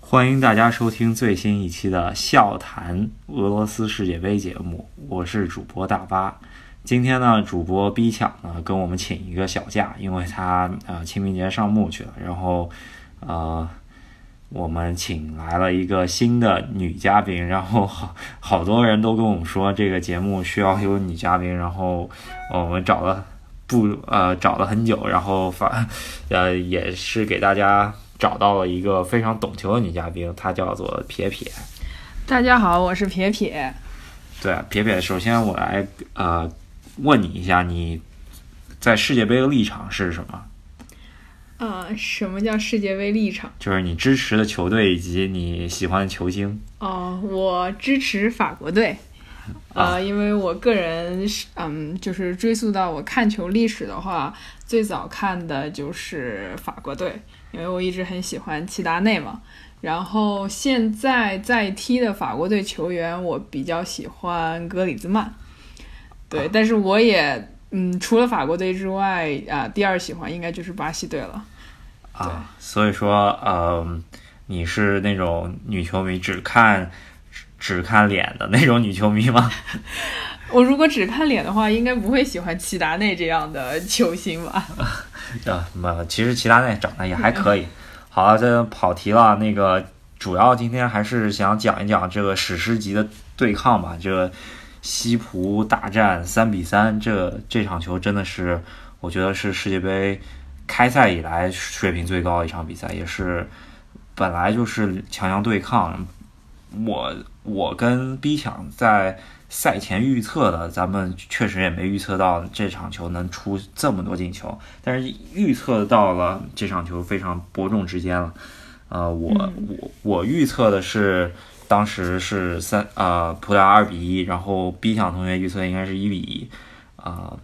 欢迎大家收听最新一期的笑谈俄罗斯世界杯节目，我是主播大巴。今天呢，主播逼抢呢跟我们请一个小假，因为他呃清明节上墓去了。然后呃，我们请来了一个新的女嘉宾，然后好好多人都跟我们说这个节目需要有女嘉宾，然后我们找了不呃找了很久，然后发呃也是给大家找到了一个非常懂球的女嘉宾，她叫做撇撇。大家好，我是撇撇。对，撇撇，首先我来呃问你一下，你在世界杯的立场是什么？啊、什么叫世界杯立场？就是你支持的球队以及你喜欢的球星。哦、我支持法国队。啊呃，因为我个人是，嗯，就是追溯到我看球历史的话，最早看的就是法国队，因为我一直很喜欢齐达内嘛。然后现在在踢的法国队球员，我比较喜欢格里兹曼。对，但是我也，嗯，除了法国队之外，啊、第二喜欢应该就是巴西队了。啊，所以说，嗯，你是那种女球迷只看只只看脸的那种女球迷吗？我如果只看脸的话，应该不会喜欢齐达内这样的球星吧？啊，么其实齐达内长得也还可以。好了，这跑题了。那个主要今天还是想讲一讲这个史诗级的对抗吧。这个西葡大战三比三，这这场球真的是我觉得是世界杯开赛以来水平最高的一场比赛，也是本来就是强强对抗。我我跟 B 抢在赛前预测的，咱们确实也没预测到这场球能出这么多进球，但是预测到了这场球非常伯仲之间了。呃，我、我我预测的是当时是三呃葡萄牙二比一，然后 B 项同学预测应该是一比一，啊、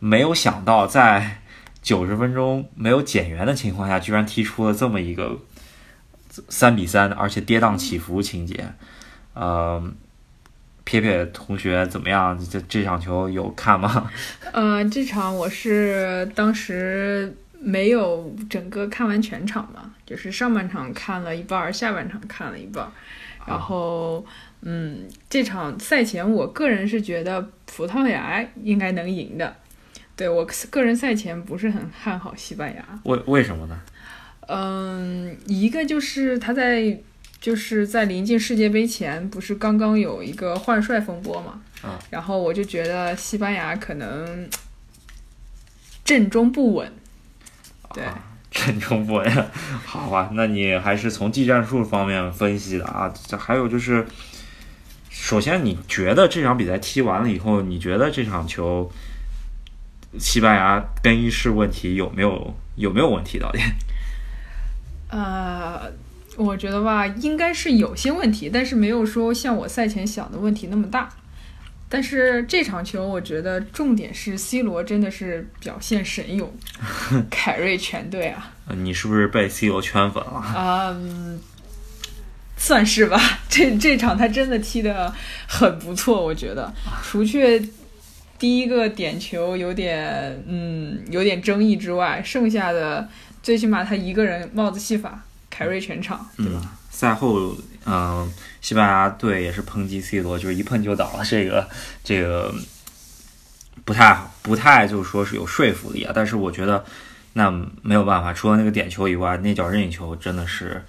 没有想到在九十分钟没有减员的情况下，居然踢出了这么一个三比三，而且跌宕起伏情节。呃，撇撇同学怎么样？这这场球有看吗？呃，这场我是当时没有整个看完全场嘛，就是上半场看了一半儿，下半场看了一半儿。然后，嗯，这场赛前我个人是觉得葡萄牙应该能赢的。对我个人赛前不是很看好西班牙。为为什么呢？嗯，一个就是他在就是在临近世界杯前，不是刚刚有一个换帅风波嘛？啊然后我就觉得西班牙可能阵中不稳。对，阵中不稳，好吧，那你还是从技战术方面分析的啊。这还有就是，首先你觉得这场比赛踢完了以后，你觉得这场球西班牙更衣室问题有没有有没有问题？到底？呃，我觉得吧，应该是有些问题，但是没有说像我赛前想的问题那么大。但是这场球，我觉得重点是 C 罗真的是表现神勇，凯瑞全队啊。呃你是不是被 C 罗圈粉了？啊、嗯，算是吧。这这场他真的踢得很不错，我觉得，除去第一个点球有点嗯有点争议之外，剩下的最起码他一个人帽子戏法，凯瑞全场，对吧？赛后，嗯、西班牙队也是抨击 C 罗，就是一碰就倒了，这个这个不太不太就是说是有说服力啊。但是我觉得那没有办法，除了那个点球以外，那脚任意球真的是，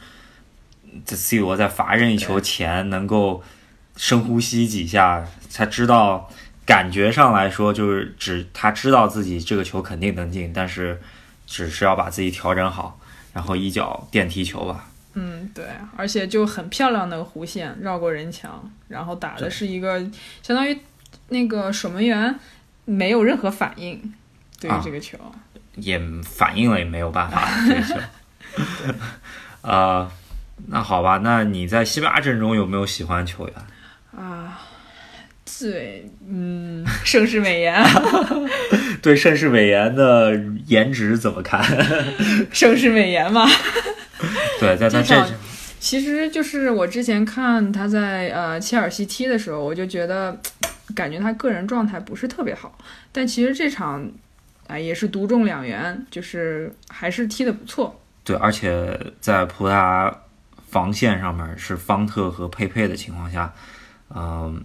这 C 罗在罚任意球前能够深呼吸几下，才知道感觉上来说就是只他知道自己这个球肯定能进，但是只是要把自己调整好，然后一脚电踢球吧。嗯，对，而且就很漂亮的弧线绕过人墙，然后打的是一个相当于那个守门员没有任何反应对于啊这个球。也反应了，也没有办法，这个球。呃，那好吧，那你在西班牙阵中有没有喜欢球员？啊，对，嗯，盛世美颜，对盛世美颜的颜值怎么看？盛世美颜嘛。对，在他这其实就是我之前看他在呃切尔西踢的时候，我就觉得感觉他个人状态不是特别好，但其实这场啊也是独中两元，就是还是踢得不错。对，而且在葡萄牙防线上面是方特和佩佩的情况下，嗯、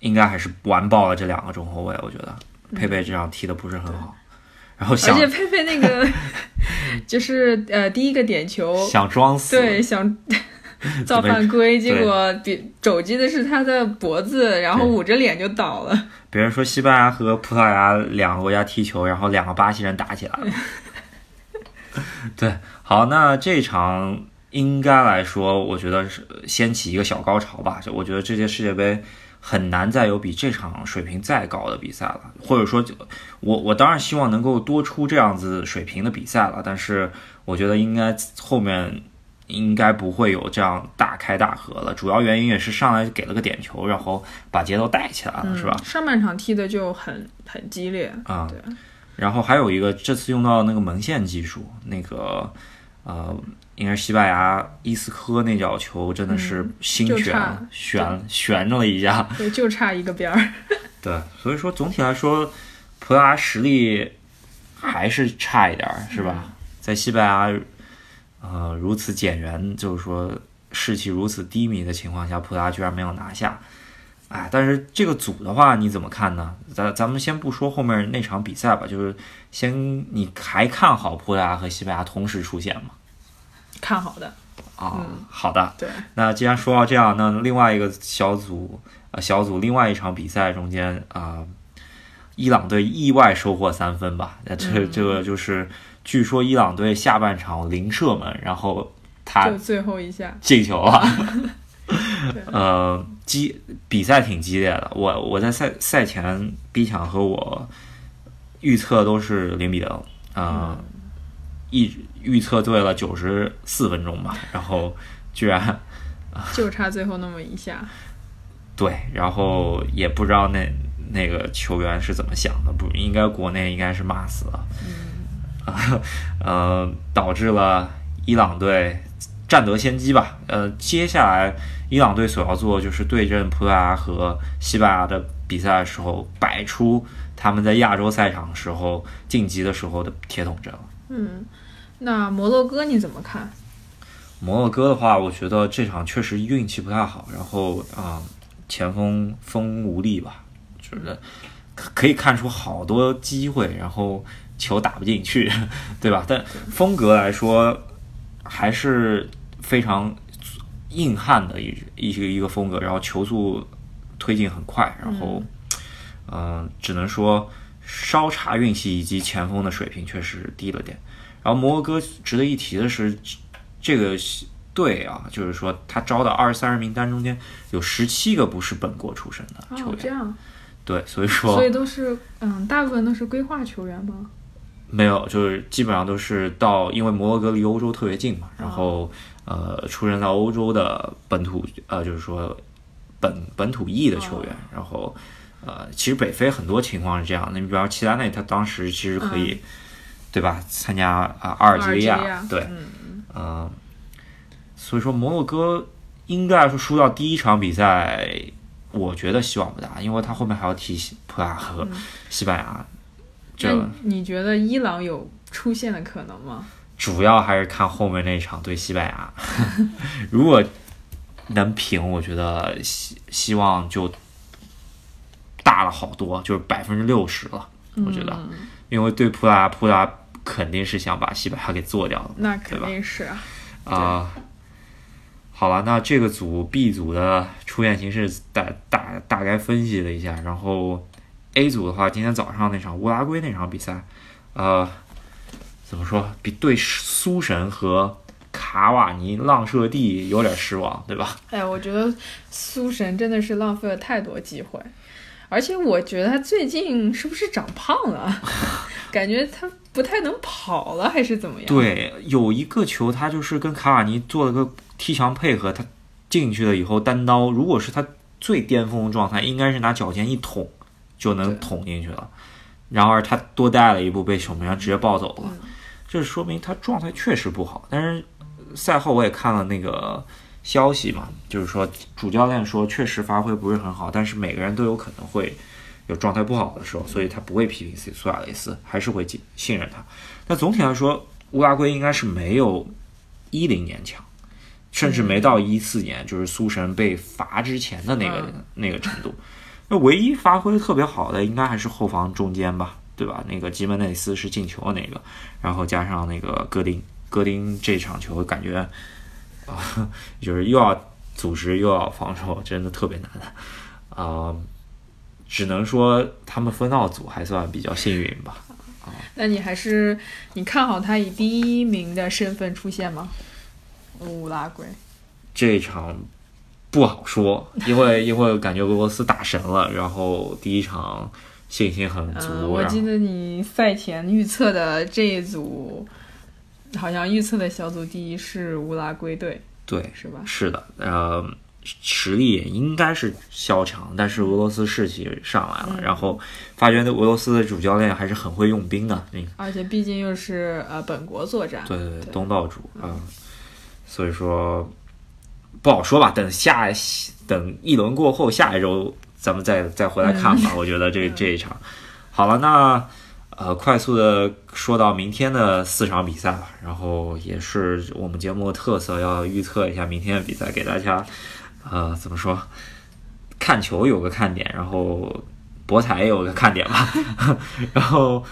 应该还是完爆了这两个中后卫。我觉得佩佩这场踢得不是很好，然后而想且佩佩那个 就是呃第一个点球，想装死，对想 造犯规，结果比肘击的是他的脖子，然后捂着脸就倒了。别人说西班牙和葡萄牙两个国家踢球，然后两个巴西人打起来了。对，好，那这场应该来说，我觉得是掀起一个小高潮吧。就我觉得这届世界杯很难再有比这场水平再高的比赛了，或者说就，我我当然希望能够多出这样子水平的比赛了，但是我觉得应该后面。应该不会有这样大开大合了，主要原因也是上来给了个点球，然后把节奏带起来了，是吧？嗯上半场踢的就很很激烈，啊、对，然后还有一个，这次用到那个门线技术，那个呃，应该是西班牙伊斯科那脚球真的是嗯心悬、悬悬着了一下，对，就差一个边儿。对，所以说总体来说，葡萄牙实力还是差一点儿，是吧？在西班牙呃如此减员，就是说士气如此低迷的情况下，葡萄牙居然没有拿下。哎，但是这个组的话，你怎么看呢？咱咱们先不说后面那场比赛吧，就是先你还看好葡萄牙和西班牙同时出现吗？看好的，啊、嗯好的。对，那既然说到这样，那另外一个小组呃小组另外一场比赛中间啊、伊朗队意外收获三分吧？那这、嗯这个就是据说伊朗队下半场零射门，然后他就最后一下，进球了。呃，激比赛挺激烈的。我我在赛赛前 B 强和我预测都是零比零，啊、嗯一预测对了九十四分钟吧，然后居然 就差最后那么一下。对，然后也不知道那那个球员是怎么想的，不应该国内应该是骂死了，啊、呃，导致了伊朗队占得先机吧。呃，接下来伊朗队所要做的就是对阵葡萄牙和西班牙的比赛的时候，摆出他们在亚洲赛场时候晋级的时候的铁桶阵了。嗯，那摩洛哥你怎么看？摩洛哥的话，我觉得这场确实运气不太好，然后啊、前锋锋无力吧，就是可可以看出好多机会，然后球打不进去，对吧？但风格来说还是非常硬汉的一一个一个风格，然后球速推进很快，然后嗯、呃只能说稍差运气以及前锋的水平确实低了点。然后摩洛哥值得一提的是，这个队啊，就是说他招的二十三人名单中间有十七个不是本国出身的球哦，这员，样，对，所以说所以都是嗯，大部分都是规划球员吗？没有，就是基本上都是到，因为摩洛哥离欧洲特别近嘛，然后呃出生在欧洲的本土呃就是说本本土裔的球员，然后呃其实北非很多情况是这样的，你比方说齐达内他当时其实可以、对吧参加啊、阿尔及利亚，对，嗯，嗯，所以说摩洛哥应该来说输掉第一场比赛，我觉得希望不大，因为他后面还要踢西葡萄牙和西班牙，这那你觉得伊朗有出现的可能吗？主要还是看后面那场对西班牙。如果能平，我觉得希希望就大了好多，就是百分之六十了。我觉得，嗯因为对葡萄牙，葡萄牙肯定是想把西班牙给做掉的。那肯定是啊。啊、好了，那这个组 B 组的出现形势大大大概分析了一下，然后 A 组的话，今天早上那场乌拉圭那场比赛，呃，怎么说，比对苏神和卡瓦尼浪射地有点失望，对吧？哎，我觉得苏神真的是浪费了太多机会，而且我觉得他最近是不是长胖了？感觉他不太能跑了，还是怎么样？，对，有一个球他就是跟卡瓦尼做了个踢墙配合，他进去了以后单刀，如果是他最巅峰的状态，应该是拿脚尖一捅就能捅进去了。然而他多带了一步，被守门员直接抱走了，嗯这说明他状态确实不好。但是赛后我也看了那个消息嘛，就是说主教练说确实发挥不是很好，但是每个人都有可能会有状态不好的时候，所以他不会批评苏苏亚雷斯，还是会信信任他。那总体来说，乌拉圭应该是没有一零年强，甚至没到一四年，就是苏神被罚之前的那个、嗯那个程度。那唯一发挥特别好的，应该还是后防中间吧，对吧？那个吉门内斯是进球的那个，然后加上那个戈丁，戈丁这场球感觉啊、就是又要组织又要防守，真的特别难啊、只能说他们分到组还算比较幸运吧。那你还是你看好他以第一名的身份出现吗？乌拉圭，这一场不好说，因为 因为感觉俄罗斯打神了，然后第一场信心很足，嗯，我记得你赛前预测的这一组，好像预测的小组第一是乌拉圭队，对是吧？是的，呃，实力也应该是较强，但是俄罗斯士气上来了，嗯然后发觉那俄罗斯的主教练还是很会用兵的，嗯而且毕竟又是呃本国作战，对对对，对东道主啊、所以说不好说吧，等下等一轮过后，下一周咱们再再回来看吧。我觉得这这一场好了，那呃，快速的说到明天的四场比赛吧，然后也是我们节目的特色，要预测一下明天的比赛，给大家呃怎么说，看球有个看点，然后博彩也有个看点吧，然后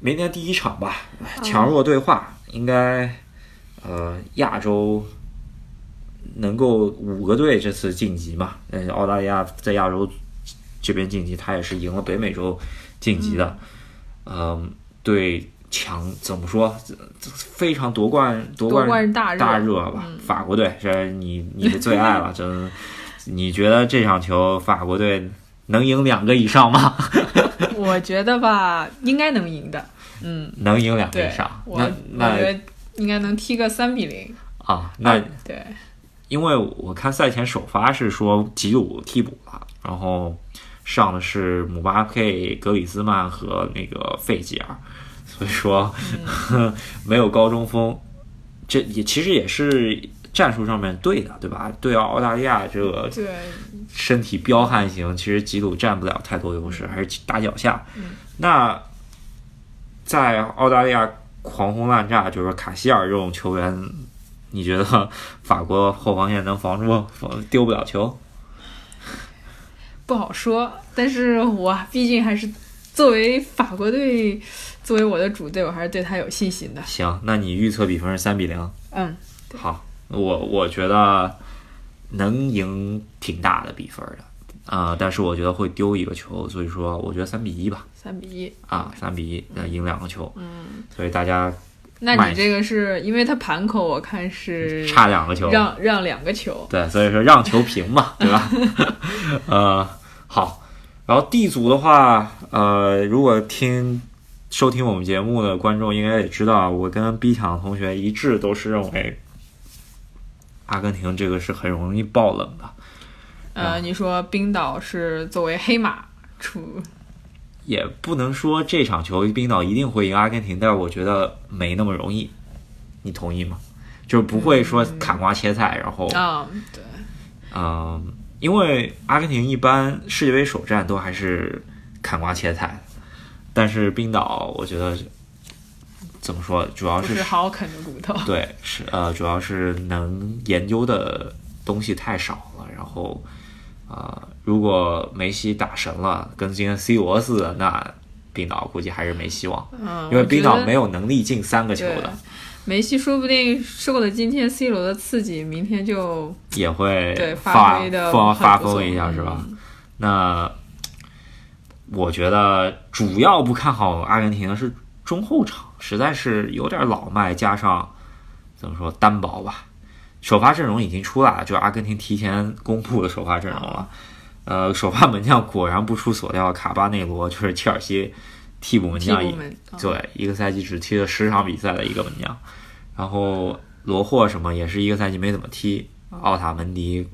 明天第一场吧，强弱对话，应该呃亚洲能够五个队这次晋级嘛，嗯，澳大利亚在亚洲这边晋级，他也是赢了北美洲晋级的，嗯、对强怎么说，非常夺冠夺夺冠冠大热大热吧，法国队这是你你的最爱了，真，你觉得这场球法国队能赢两个以上吗？我觉得吧，应该能赢的。嗯，能赢两个以上，，我那那我觉得应该能踢个三比零。啊，那对，因为我看赛前首发是说吉鲁替补了，然后上的是姆巴佩、格里兹曼和那个费吉尔，所以说、没有高中锋，这也其实也是战术上面对的，对吧？对澳大利亚这个对，身体彪悍型，其实吉鲁占不了太多优势，还是打脚下。那在澳大利亚狂轰滥炸，就是卡希尔这种球员，你觉得法国后防线能防住防丢不了球？不好说。但是我毕竟还是作为法国队，作为我的主队，我还是对他有信心的。行，那你预测比分是三比零。嗯，好，我我觉得能赢挺大的比分的。啊、但是我觉得会丢一个球，所以说我觉得三比一吧，三比一。啊，三比一，那赢两个球，嗯，所以大家那你这个是因为他盘口，我看是 差两个球，让让两个球。对，所以说让球平嘛，对吧？呃，好，然后 D 组的话，呃，如果听收听我们节目的观众应该也知道，我跟 B 场同学一致都是认为阿根廷这个是很容易爆冷的，呃，你说冰岛是作为黑马出，也不能说这场球冰岛一定会赢阿根廷，但是我觉得没那么容易，你同意吗？就是不会说砍瓜切菜，然后啊、对，嗯，因为阿根廷一般世界杯首战都还是砍瓜切菜，但是冰岛我觉得怎么说，主要是好啃的骨头。对是呃，主要是能研究的东西太少了，然后啊、呃如果梅西打神了，跟今天 C 罗似的，那冰岛估计还是没希望，嗯，因为冰岛没有能力进三个球的，梅西说不定受了今天 C 罗的刺激，明天就也会对发发疯一下，是吧？嗯那我觉得主要不看好阿根廷的是中后场，实在是有点老迈，加上怎么说单薄吧。首发阵容已经出来了，就是阿根廷提前公布的首发阵容了。呃，首发门将果然不出所料，卡巴内罗就是切尔西替补门将，对，一个赛季只踢了十场比赛的一个门将。然后罗霍什么也是一个赛季没怎么踢，奥塔门迪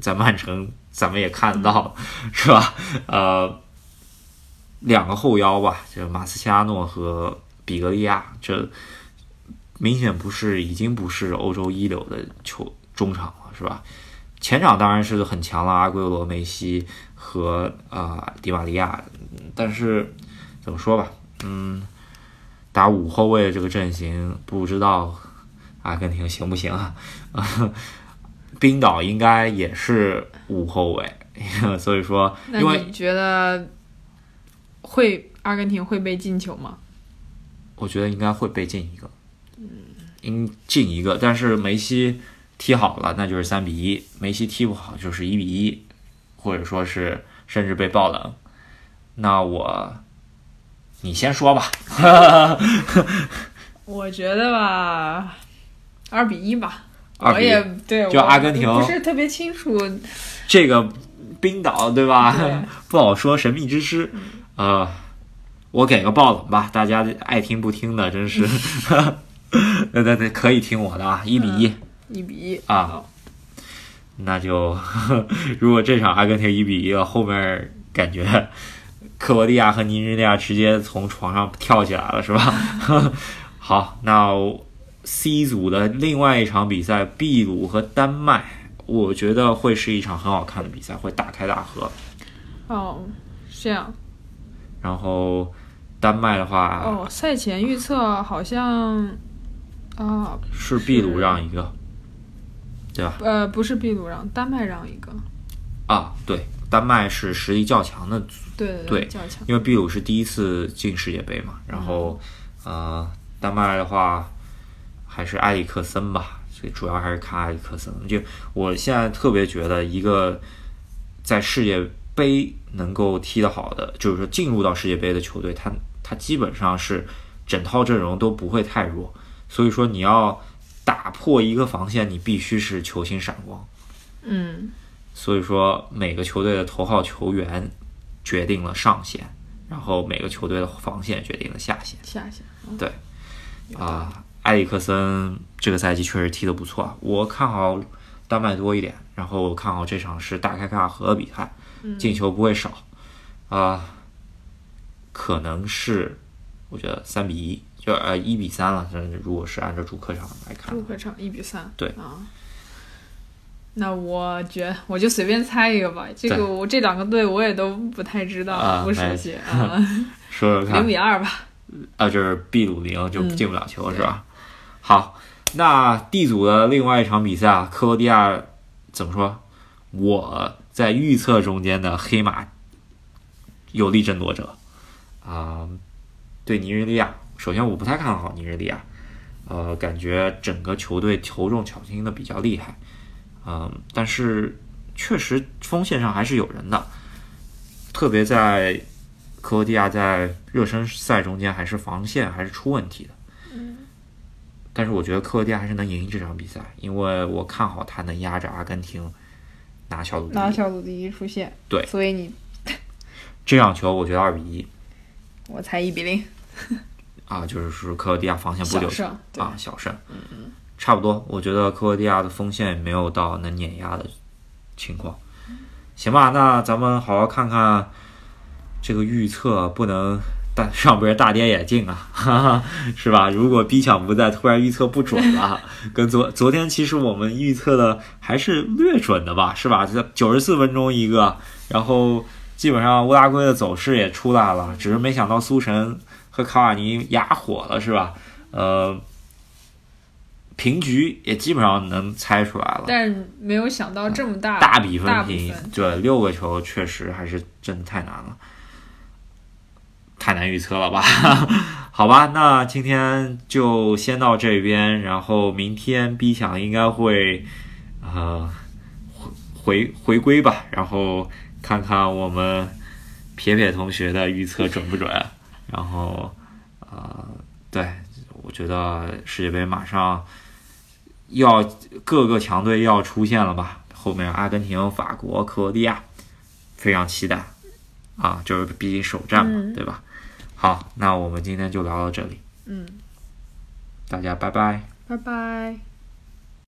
在曼城咱们也看得到，是吧？呃，两个后腰吧，这马斯切拉诺和比格利亚，这明显不是已经不是欧洲一流的球中场了，是吧？前场当然是很强了，阿圭罗、梅西和啊、迪玛利亚，但是怎么说吧，嗯，打五后卫的这个阵型，不知道阿根廷行不行啊？冰岛应该也是五后卫，所以说，因为觉得会阿根廷会被进球吗？我觉得应该会被进一个，嗯应进一个，但是梅西踢好了，那就是三比一；梅西踢不好，就是一比一，或者说是甚至被爆冷。那我，你先说吧。我觉得吧，二比一吧。2比1我也对，我就阿根廷不是特别清楚。这个冰岛对吧？不好说，神秘之师。呃，我给个爆冷吧，大家爱听不听的，真是。对对对，可以听我的啊，一比一。一比一啊，那就 如果这场阿根廷一比一了，后面感觉克罗地亚和尼日利亚直接从床上跳起来了，是吧？好，那 C 组的另外一场比赛，秘鲁和丹麦，我觉得会是一场很好看的比赛，会大开大合。哦，这样然后丹麦的话，哦。赛前预测好像啊是秘鲁让一个，对吧？呃不是秘鲁让，丹麦让一个。啊，对，丹麦是实力较强的对对对较强。因为秘鲁是第一次进世界杯嘛，然后呃，丹麦的话还是埃里克森吧，所以主要还是看埃里克森。就我现在特别觉得，一个在世界杯能够踢得好的，就是说进入到世界杯的球队，他他基本上是整套阵容都不会太弱，所以说你要打破一个防线，你必须是球星闪光。嗯所以说每个球队的头号球员决定了上限，然后每个球队的防线决定了下限。下线。嗯对啊，埃里克森这个赛季确实踢得不错，我看好丹麦多一点，然后我看好这场是大开大合的比赛，嗯进球不会少，啊、可能是我觉得三比一，就呃一比三了。这如果是按照主客场来看主，客场一比三。对啊。那我觉我就随便猜一个吧，这个我这两个队我也都不太知道，啊不熟悉 啊，说说看零，比二吧。啊，就是秘鲁零就嗯进不了球、是吧？好，那 D 组的另外一场比赛啊，克罗地亚怎么说？我在预测中间的黑马有力争夺者啊、对尼日利亚，首先我不太看好尼日利亚，呃，感觉整个球队头重脚轻的比较厉害，嗯、但是确实锋线上还是有人的，特别在克罗地亚在热身赛中间还是防线还是出问题的。但是我觉得克罗地亚还是能赢这场比赛，因为我看好他能压着阿根廷拿小组第拿一。小组第一出线，对所以你 这场球我觉得二比一我猜一比零，啊，就是说克罗地亚防线不留小胜。对啊，小胜，差不多。我觉得克罗地亚的锋线没有到能碾压的情况。行吧，那咱们好好看看这个预测，不能大 上边大跌眼镜啊，哈哈，是吧？如果逼抢不在，突然预测不准了，跟昨昨天其实我们预测的还是略准的吧，是吧？这九十四分钟一个，然后基本上乌拉圭的走势也出来了，只是没想到苏神和卡瓦尼哑火了，是吧？呃，平局也基本上能猜出来了。但是没有想到这么大大比分平对，六个球确实还是真的太难了，太难预测了吧？好吧，那今天就先到这边，然后明天 B 强应该会呃回回回归吧，然后看看我们撇撇同学的预测准不准，然后呃，对我觉得世界杯马上要各个强队要出现了吧？后面阿根廷、法国、克罗地亚，非常期待啊！就是毕竟首战嘛，嗯对吧？好，那我们今天就聊到这里，嗯，大家拜拜。拜拜。